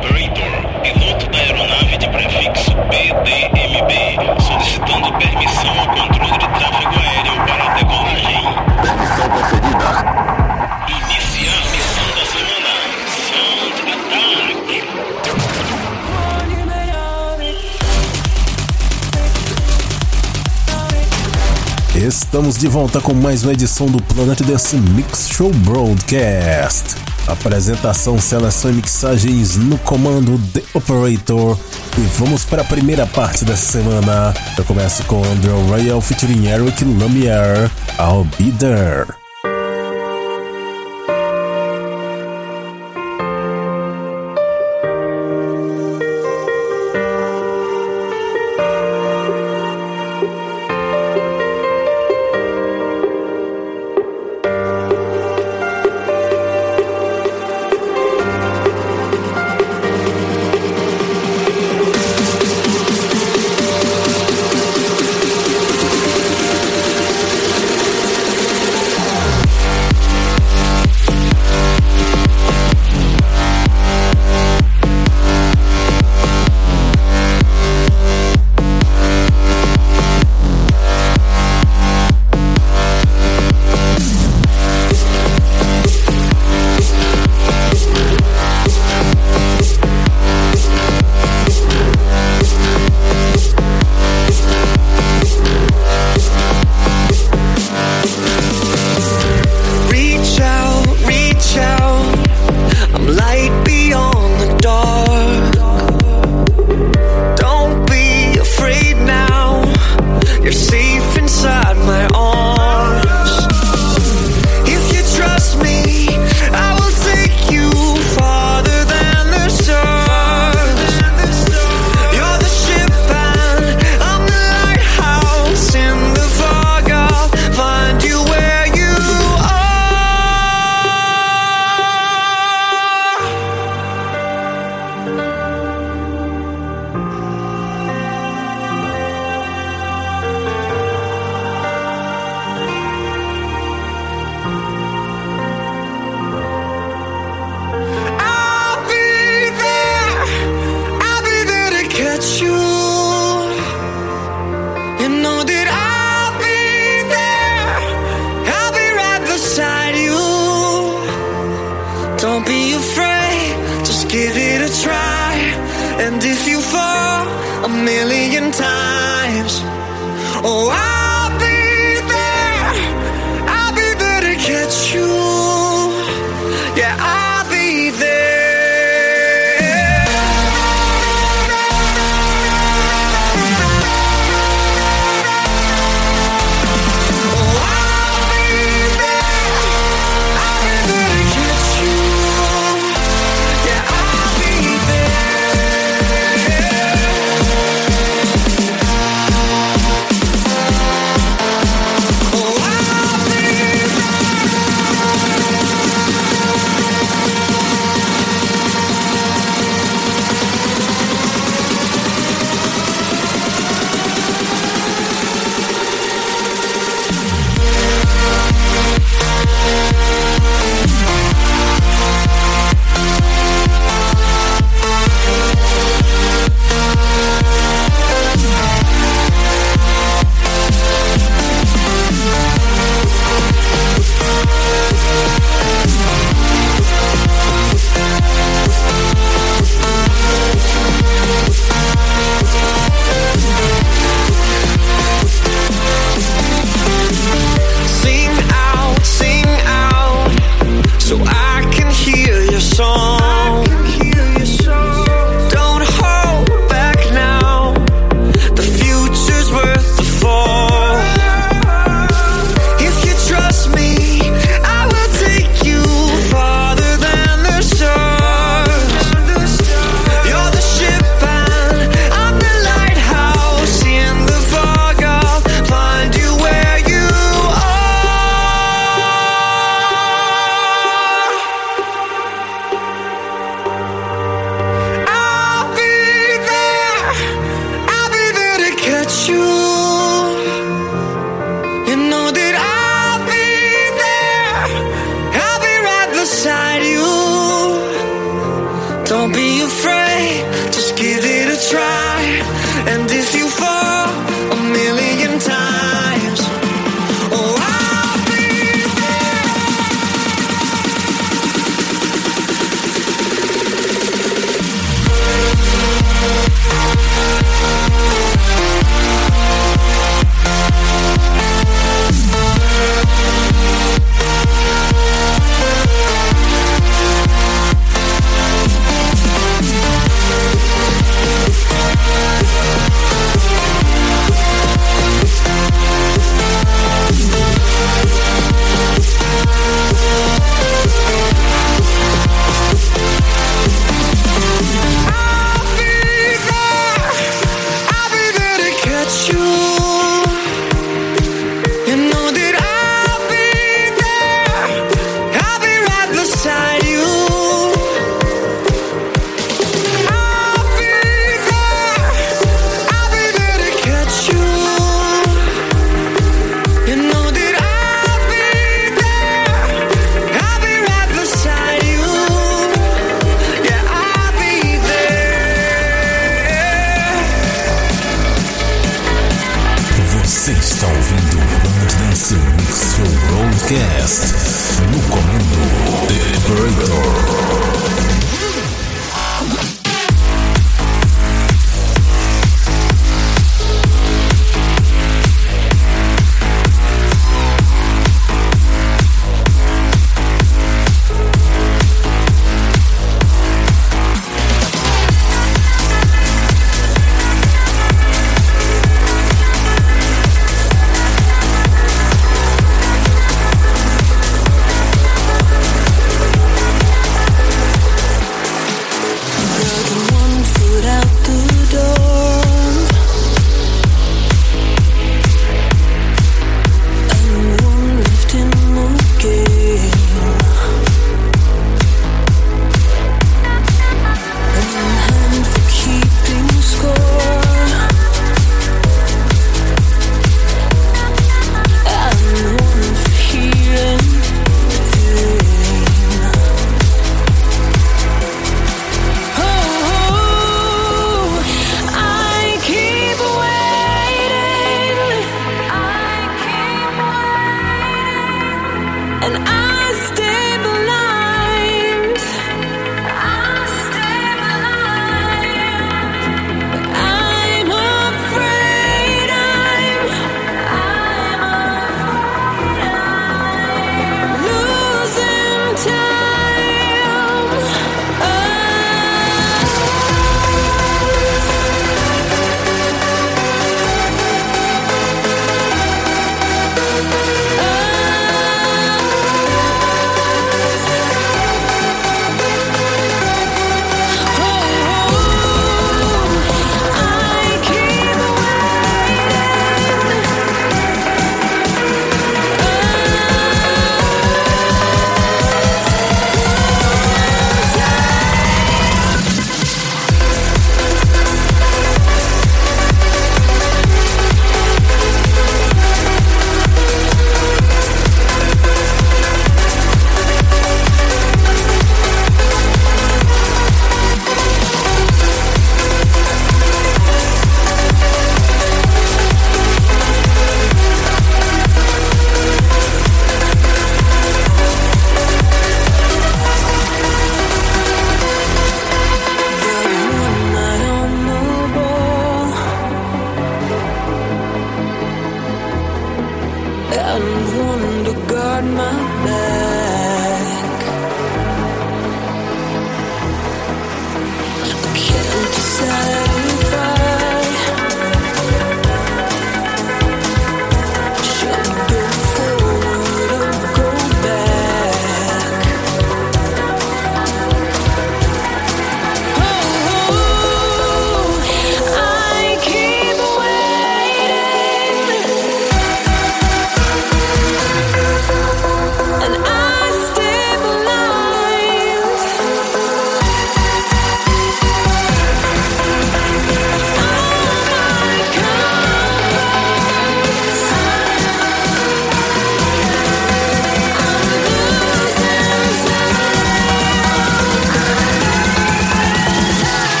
Operator, piloto da aeronave de prefixo PDMB, solicitando permissão ao controle de tráfego aéreo para a decolagem. Permissão concedida. Iniciar missão da semana. Sound Attack. Estamos de volta com mais uma edição do Planet Dance Mix Show Broadcast. Apresentação, seleção e mixagens no comando The Operator. E vamos para a primeira parte dessa semana. Eu começo com Andrew Royal featuring Eric Lumiere. I'll Be There. you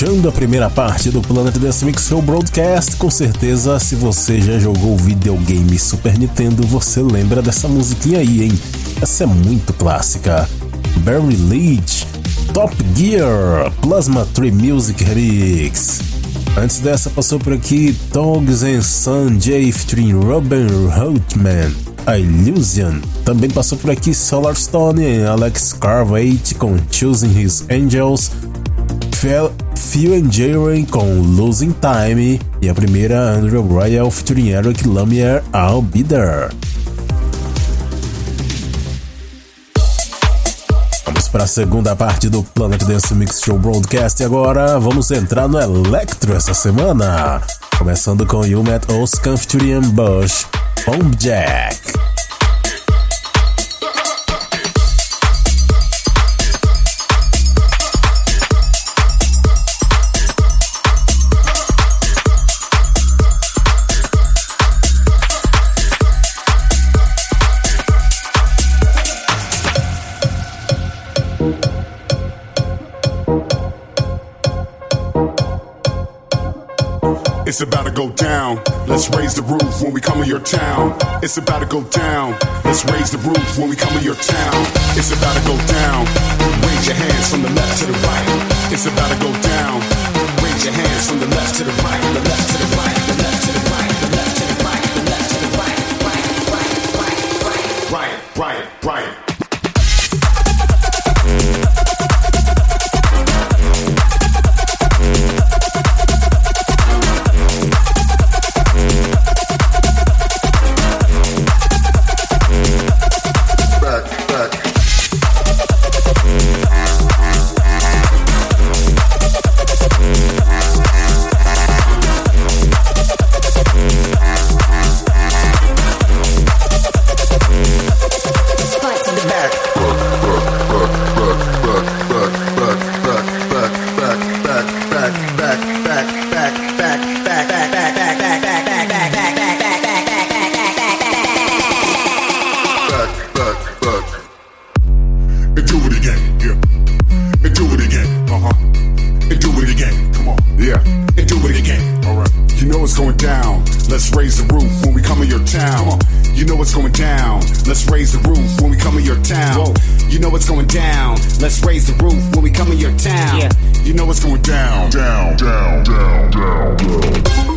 fechando a primeira parte do Planet Dance Mix Show Broadcast. Com certeza, se você já jogou videogame Super Nintendo, você lembra dessa musiquinha aí, hein? Essa é muito clássica. Barry Leach, Top Gear, Plasma Tree Music Remix. Antes dessa, passou por aqui Dogs and Sun J featuring Robin Holtman, Illusion. Também passou por aqui Solar Stone Alex Carvate com Choosing His Angels. And Jaren com Losing Time e a primeira Andrew Royal featuring Eric Lumiere I'll Be There. Vamos para a segunda parte do Planet Dance Mix Show Broadcast e agora vamos entrar no Electro essa semana. Começando com You Met Oscar featuring Bush, Bomb Jack. It's about to go down. Let's raise the roof when we come to your town. It's about to go down. Let's raise the roof when we come to your town. It's about to go down. Raise your hands from the left to the right. It's about to go down. Raise your hands from the left to the right, the left to the right, raise the roof come in your town. Whoa. You know what's going down. Let's raise the roof when we come in your town. Yeah. You know what's going down, down, down, down, down. down.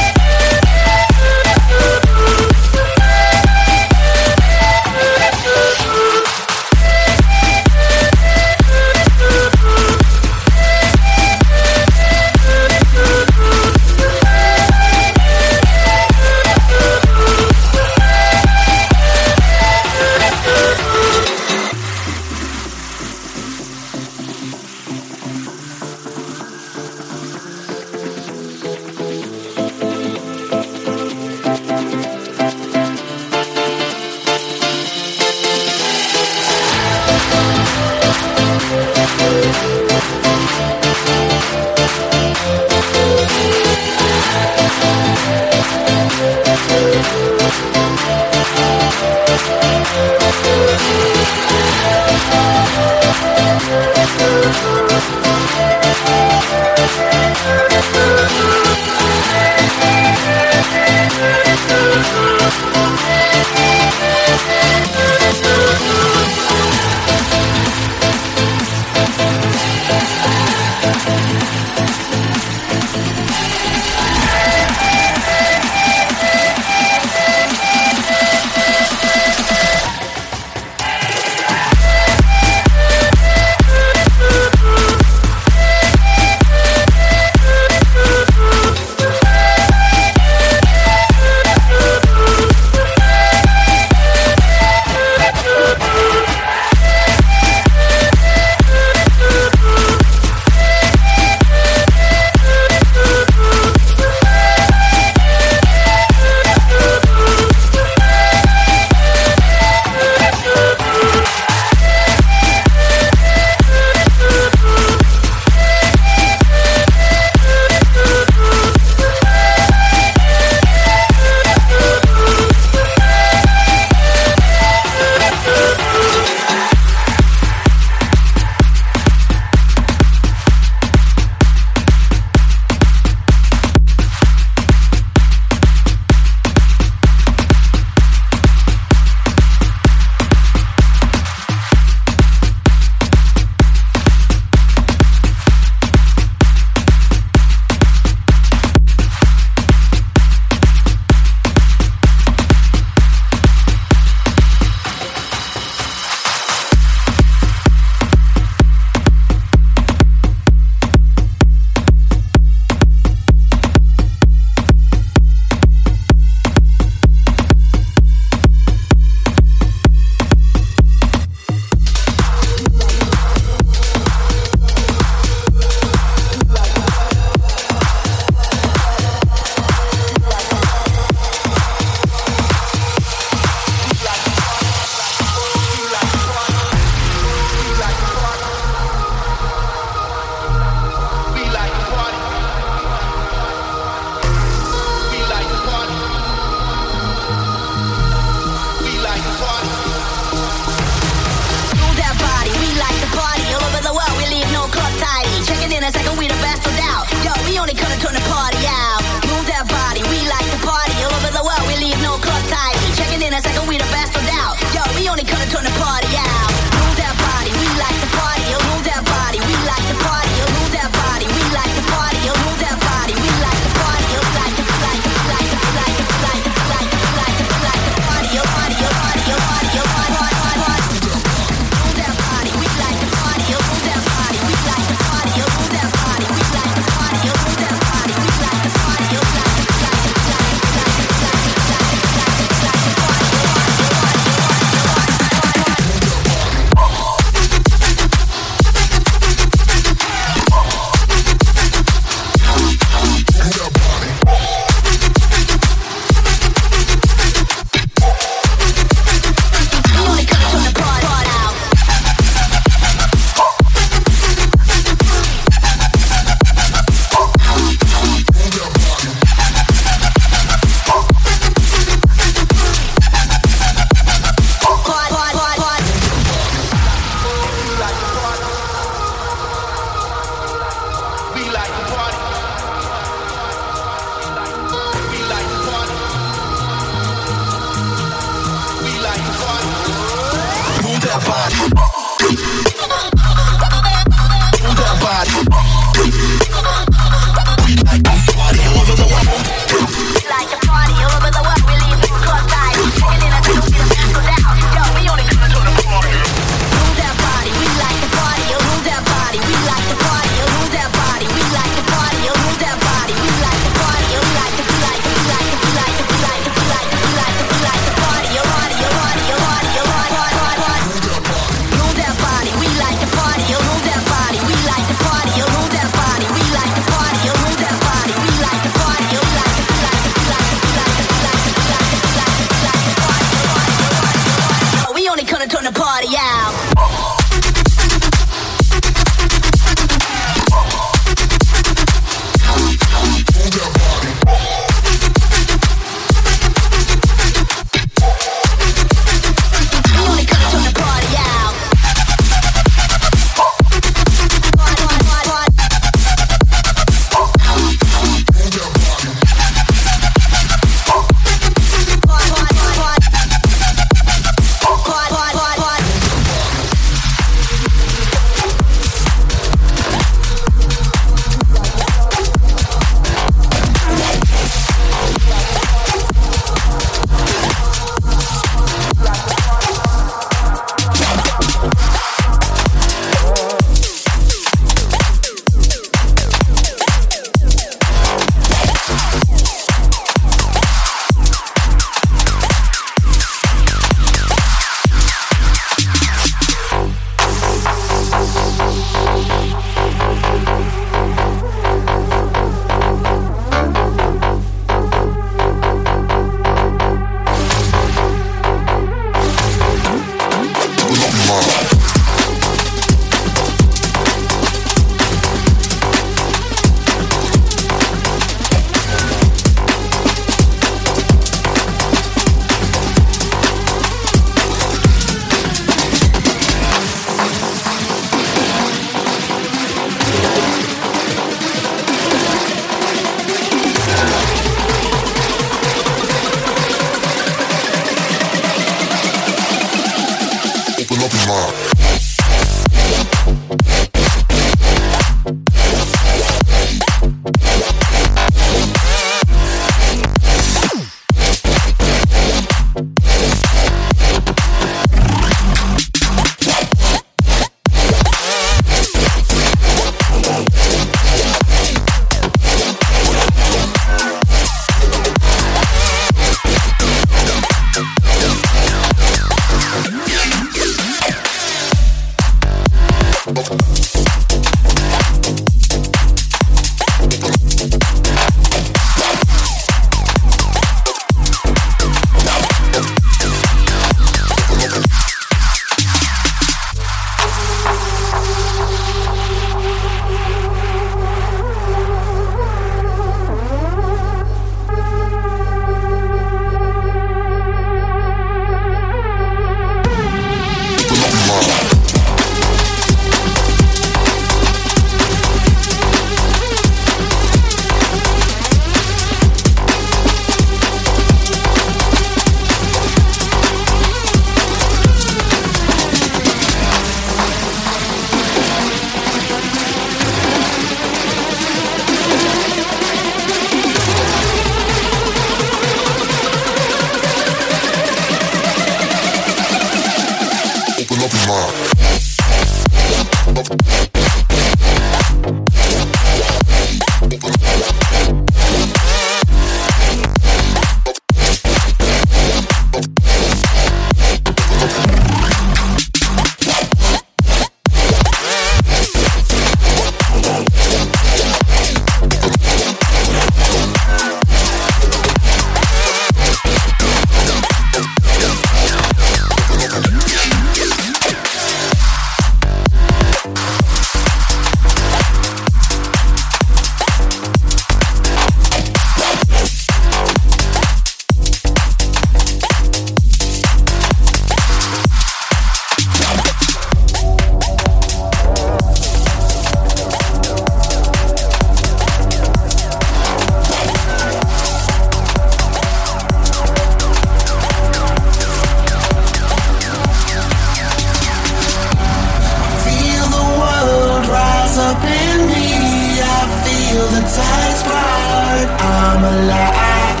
satisfied. I'm alive.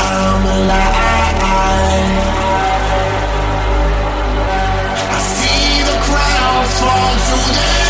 I'm alive. I see the crowd fall to the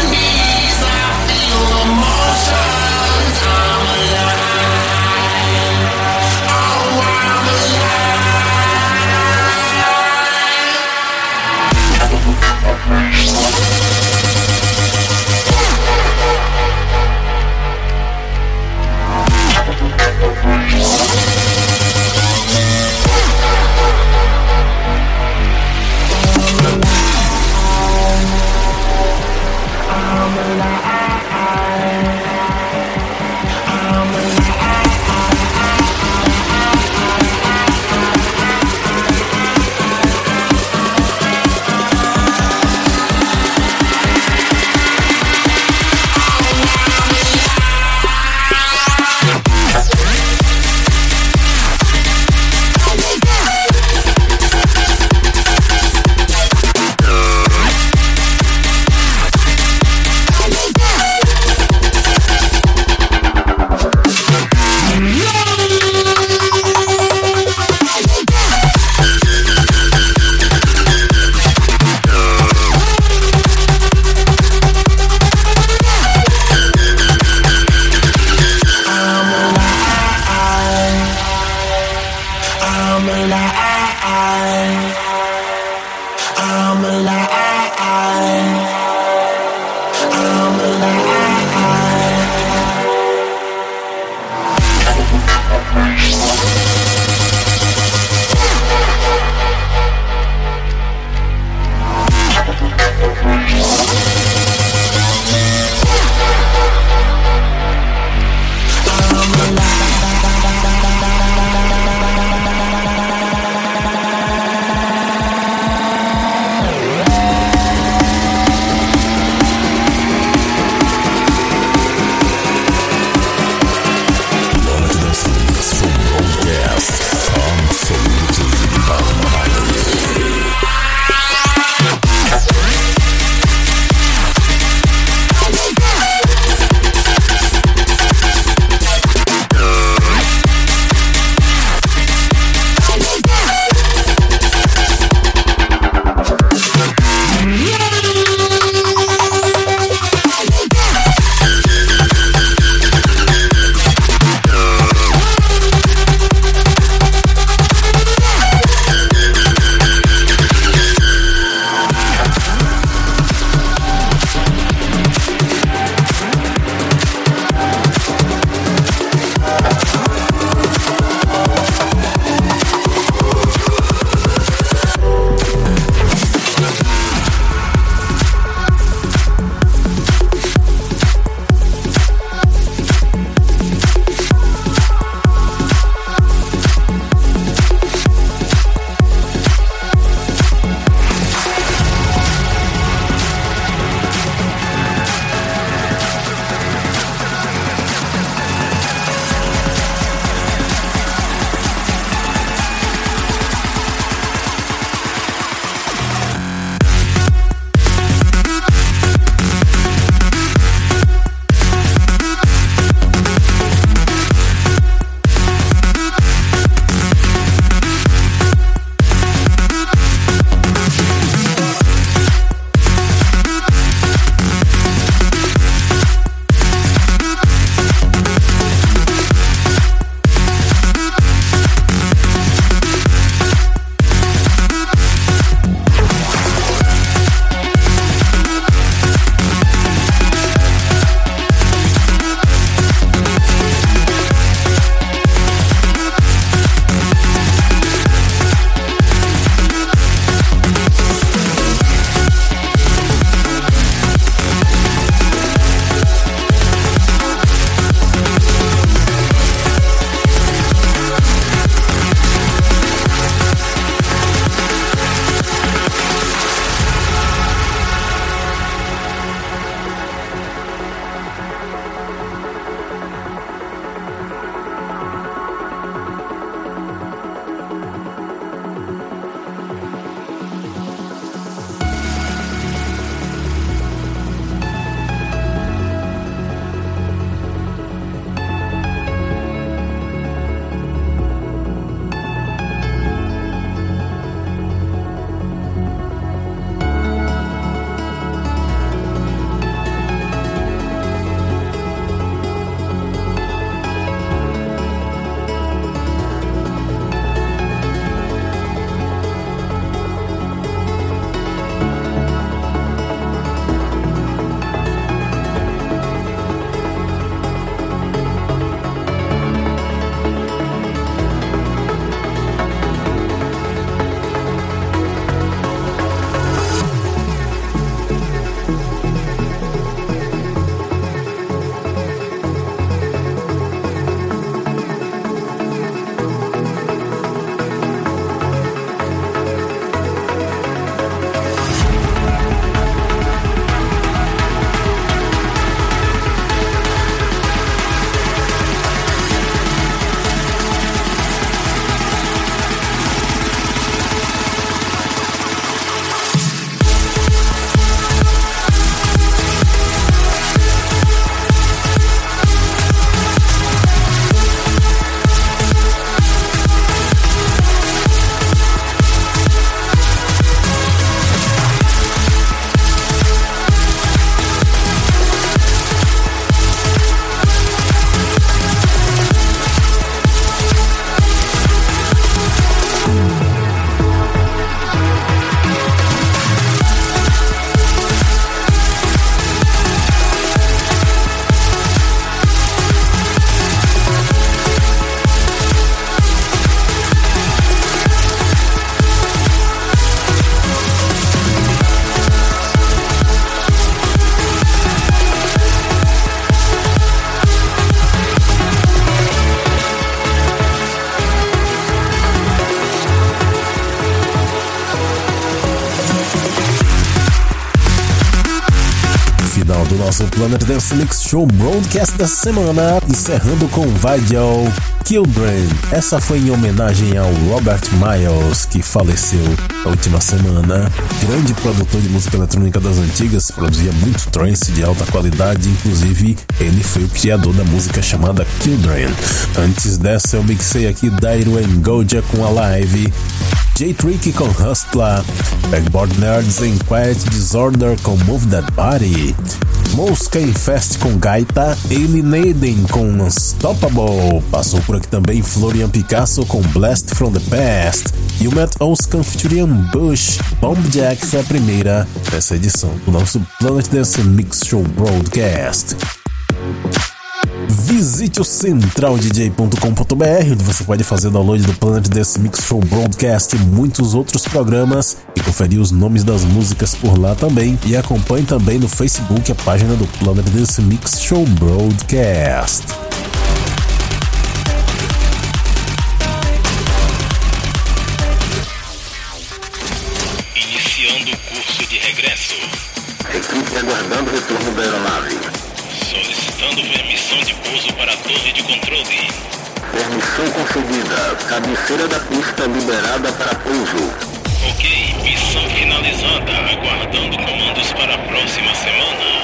I'm alive. Nosso Planet Dance Mix Show Broadcast da semana, encerrando com Vigil Children. Essa foi em homenagem ao Robert Miles, que faleceu na última semana. Grande produtor de música eletrônica das antigas, produzia muito trance de alta qualidade, inclusive ele foi o criador da música chamada Children. Antes dessa, eu mixei aqui Dairo Goja com a live. J-Trick com Hustler, Backboard Nerds em Quiet Disorder com Move That Body, Mosca Infest com Gaita, Alienaden com Unstoppable, passou por aqui também Florian Picasso com Blast from the Past, e o Matt Oscan featuring Bush, Bomb Jack foi a primeira dessa edição do nosso Planet Dance Mix Show Broadcast. Visite o centraldj.com.br, onde você pode fazer download do Planet Dance Mix Show Broadcast e muitos outros programas e conferir os nomes das músicas por lá também. E acompanhe também no Facebook a página do Planet Dance Mix Show Broadcast. Iniciando o curso de regresso. Equipe aguardando o retorno da aeronave. Permissão de pouso para a torre de controle. Permissão concedida. Cabeceira da pista liberada para pouso. Ok, missão finalizada. Aguardando comandos para a próxima semana.